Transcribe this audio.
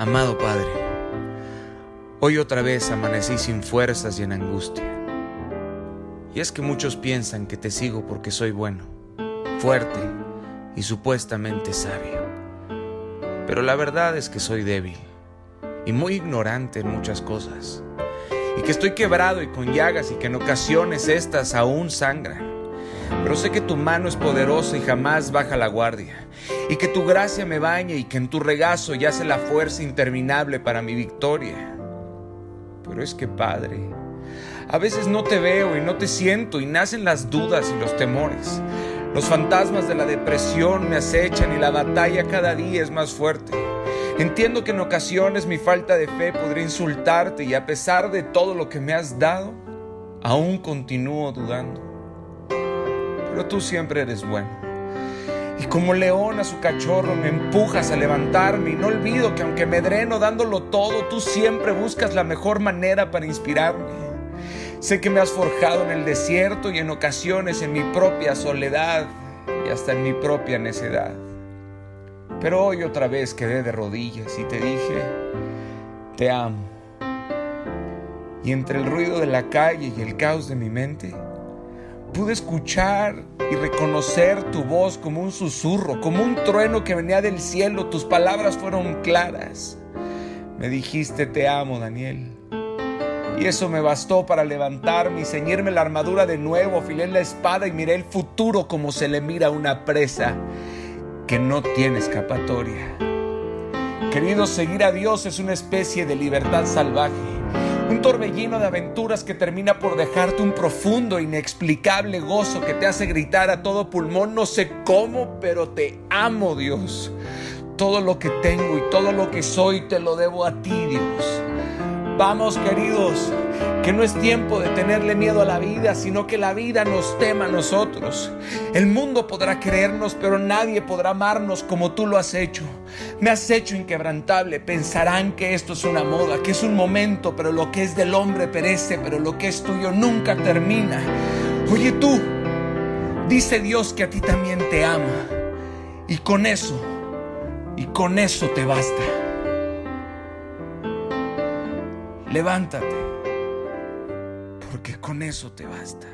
Amado Padre, hoy otra vez amanecí sin fuerzas y en angustia. Y es que muchos piensan que te sigo porque soy bueno, fuerte y supuestamente sabio. Pero la verdad es que soy débil y muy ignorante en muchas cosas. Y que estoy quebrado y con llagas y que en ocasiones estas aún sangran. Pero sé que tu mano es poderosa y jamás baja la guardia. Y que tu gracia me baña y que en tu regazo yace la fuerza interminable para mi victoria. Pero es que, Padre, a veces no te veo y no te siento y nacen las dudas y los temores. Los fantasmas de la depresión me acechan y la batalla cada día es más fuerte. Entiendo que en ocasiones mi falta de fe podría insultarte y a pesar de todo lo que me has dado, aún continúo dudando tú siempre eres bueno. Y como león a su cachorro me empujas a levantarme y no olvido que aunque me dreno dándolo todo, tú siempre buscas la mejor manera para inspirarme. Sé que me has forjado en el desierto y en ocasiones en mi propia soledad y hasta en mi propia necedad. Pero hoy otra vez quedé de rodillas y te dije, te amo. Y entre el ruido de la calle y el caos de mi mente, pude escuchar y reconocer tu voz como un susurro, como un trueno que venía del cielo. Tus palabras fueron claras. Me dijiste, te amo, Daniel. Y eso me bastó para levantarme y ceñirme la armadura de nuevo, afilé la espada y miré el futuro como se le mira una presa que no tiene escapatoria. Querido, seguir a Dios es una especie de libertad salvaje un torbellino de aventuras que termina por dejarte un profundo, inexplicable gozo que te hace gritar a todo pulmón, no sé cómo, pero te amo Dios. Todo lo que tengo y todo lo que soy te lo debo a ti Dios. Vamos queridos, que no es tiempo de tenerle miedo a la vida, sino que la vida nos tema a nosotros. El mundo podrá creernos, pero nadie podrá amarnos como tú lo has hecho. Me has hecho inquebrantable. Pensarán que esto es una moda, que es un momento, pero lo que es del hombre perece, pero lo que es tuyo nunca termina. Oye tú, dice Dios que a ti también te ama. Y con eso, y con eso te basta. Levántate, porque con eso te basta.